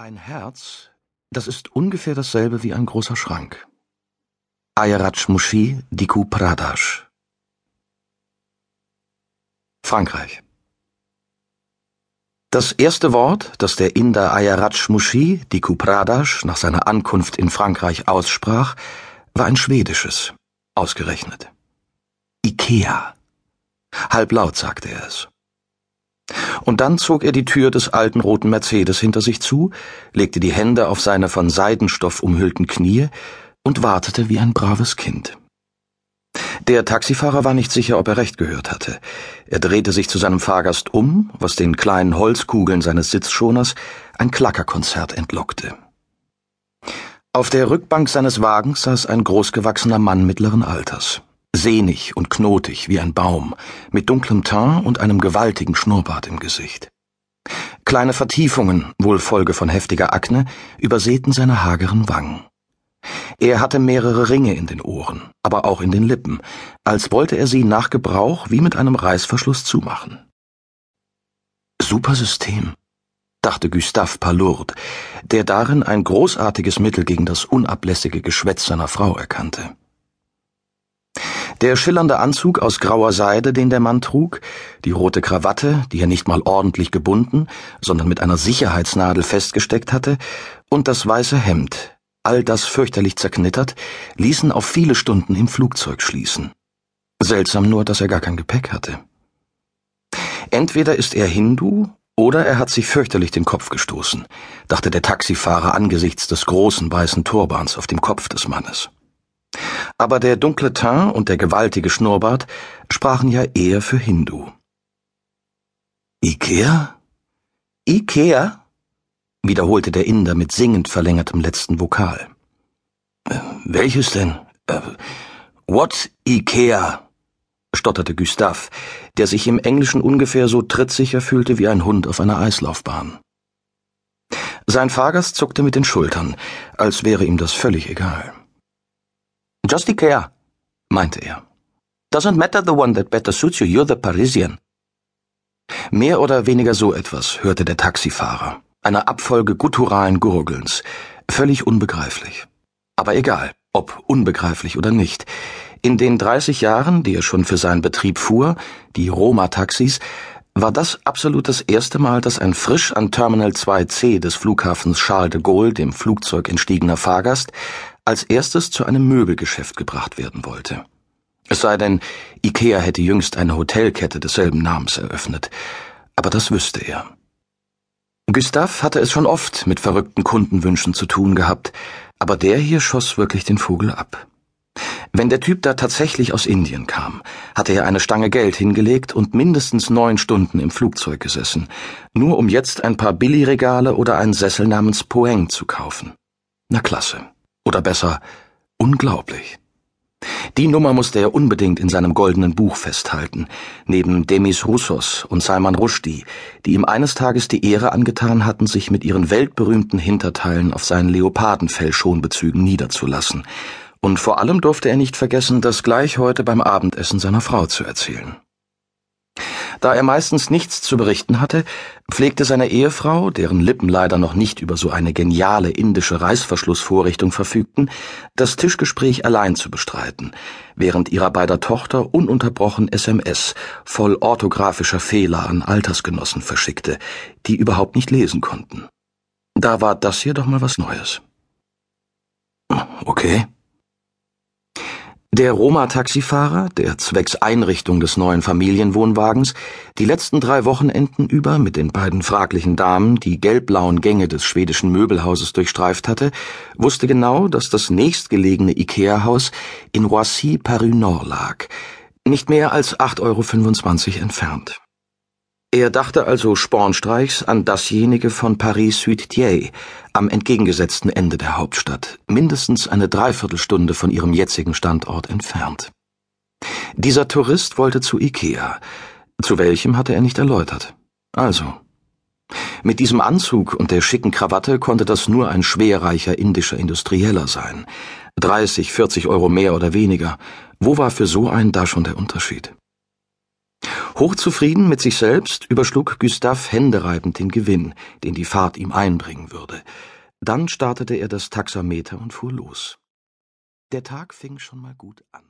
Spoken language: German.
Ein Herz, das ist ungefähr dasselbe wie ein großer Schrank. Ayaraj Mushi Diku Pradesh Frankreich Das erste Wort, das der Inder Ayaraj Mushi Diku Pradesh nach seiner Ankunft in Frankreich aussprach, war ein schwedisches, ausgerechnet. Ikea. Halblaut sagte er es. Und dann zog er die Tür des alten roten Mercedes hinter sich zu, legte die Hände auf seine von Seidenstoff umhüllten Knie und wartete wie ein braves Kind. Der Taxifahrer war nicht sicher, ob er recht gehört hatte. Er drehte sich zu seinem Fahrgast um, was den kleinen Holzkugeln seines Sitzschoners ein Klackerkonzert entlockte. Auf der Rückbank seines Wagens saß ein großgewachsener Mann mittleren Alters sehnig und knotig wie ein Baum, mit dunklem Teint und einem gewaltigen Schnurrbart im Gesicht. Kleine Vertiefungen, wohl Folge von heftiger Akne, übersäten seine hageren Wangen. Er hatte mehrere Ringe in den Ohren, aber auch in den Lippen, als wollte er sie nach Gebrauch wie mit einem Reißverschluss zumachen. Super System, dachte Gustave Palourde, der darin ein großartiges Mittel gegen das unablässige Geschwätz seiner Frau erkannte. Der schillernde Anzug aus grauer Seide, den der Mann trug, die rote Krawatte, die er nicht mal ordentlich gebunden, sondern mit einer Sicherheitsnadel festgesteckt hatte, und das weiße Hemd, all das fürchterlich zerknittert, ließen auf viele Stunden im Flugzeug schließen. Seltsam nur, dass er gar kein Gepäck hatte. Entweder ist er Hindu oder er hat sich fürchterlich den Kopf gestoßen, dachte der Taxifahrer angesichts des großen weißen Turbans auf dem Kopf des Mannes aber der dunkle Teint und der gewaltige Schnurrbart sprachen ja eher für Hindu. Ikea? Ikea? wiederholte der Inder mit singend verlängertem letzten Vokal. Äh, welches denn? Äh, what Ikea? stotterte Gustav, der sich im Englischen ungefähr so trittsicher fühlte wie ein Hund auf einer Eislaufbahn. Sein Fahrgast zuckte mit den Schultern, als wäre ihm das völlig egal. Just Ikea, meinte er. Doesn't matter the one that better suits you, you're the Parisian. Mehr oder weniger so etwas hörte der Taxifahrer, eine Abfolge gutturalen Gurgelns, völlig unbegreiflich. Aber egal, ob unbegreiflich oder nicht. In den 30 Jahren, die er schon für seinen Betrieb fuhr, die Roma-Taxis, war das absolut das erste Mal, dass ein frisch an Terminal 2C des Flughafens Charles de Gaulle, dem Flugzeug entstiegener Fahrgast, als erstes zu einem Möbelgeschäft gebracht werden wollte. Es sei denn, Ikea hätte jüngst eine Hotelkette desselben Namens eröffnet, aber das wüsste er. Gustav hatte es schon oft mit verrückten Kundenwünschen zu tun gehabt, aber der hier schoss wirklich den Vogel ab. Wenn der Typ da tatsächlich aus Indien kam, hatte er eine Stange Geld hingelegt und mindestens neun Stunden im Flugzeug gesessen, nur um jetzt ein paar Billigregale oder einen Sessel namens Poeng zu kaufen. Na klasse. Oder besser, unglaublich. Die Nummer musste er unbedingt in seinem goldenen Buch festhalten, neben Demis Roussos und Salman Rushdie, die ihm eines Tages die Ehre angetan hatten, sich mit ihren weltberühmten Hinterteilen auf seinen Leopardenfell-Schonbezügen niederzulassen. Und vor allem durfte er nicht vergessen, das gleich heute beim Abendessen seiner Frau zu erzählen. Da er meistens nichts zu berichten hatte, pflegte seine Ehefrau, deren Lippen leider noch nicht über so eine geniale indische Reißverschlussvorrichtung verfügten, das Tischgespräch allein zu bestreiten, während ihrer beider Tochter ununterbrochen SMS voll orthografischer Fehler an Altersgenossen verschickte, die überhaupt nicht lesen konnten. Da war das hier doch mal was Neues. Okay, der Roma-Taxifahrer, der zwecks Einrichtung des neuen Familienwohnwagens die letzten drei Wochenenden über mit den beiden fraglichen Damen die gelbblauen Gänge des schwedischen Möbelhauses durchstreift hatte, wusste genau, dass das nächstgelegene Ikea-Haus in Roissy-Paris-Nord lag, nicht mehr als 8,25 Euro entfernt. Er dachte also spornstreichs an dasjenige von Paris-Sud-Thiers, am entgegengesetzten Ende der Hauptstadt, mindestens eine Dreiviertelstunde von ihrem jetzigen Standort entfernt. Dieser Tourist wollte zu Ikea, zu welchem hatte er nicht erläutert. Also. Mit diesem Anzug und der schicken Krawatte konnte das nur ein schwerreicher indischer Industrieller sein. 30, 40 Euro mehr oder weniger. Wo war für so einen da schon der Unterschied? Hochzufrieden mit sich selbst überschlug Gustave händereibend den Gewinn, den die Fahrt ihm einbringen würde. Dann startete er das Taxameter und fuhr los. Der Tag fing schon mal gut an.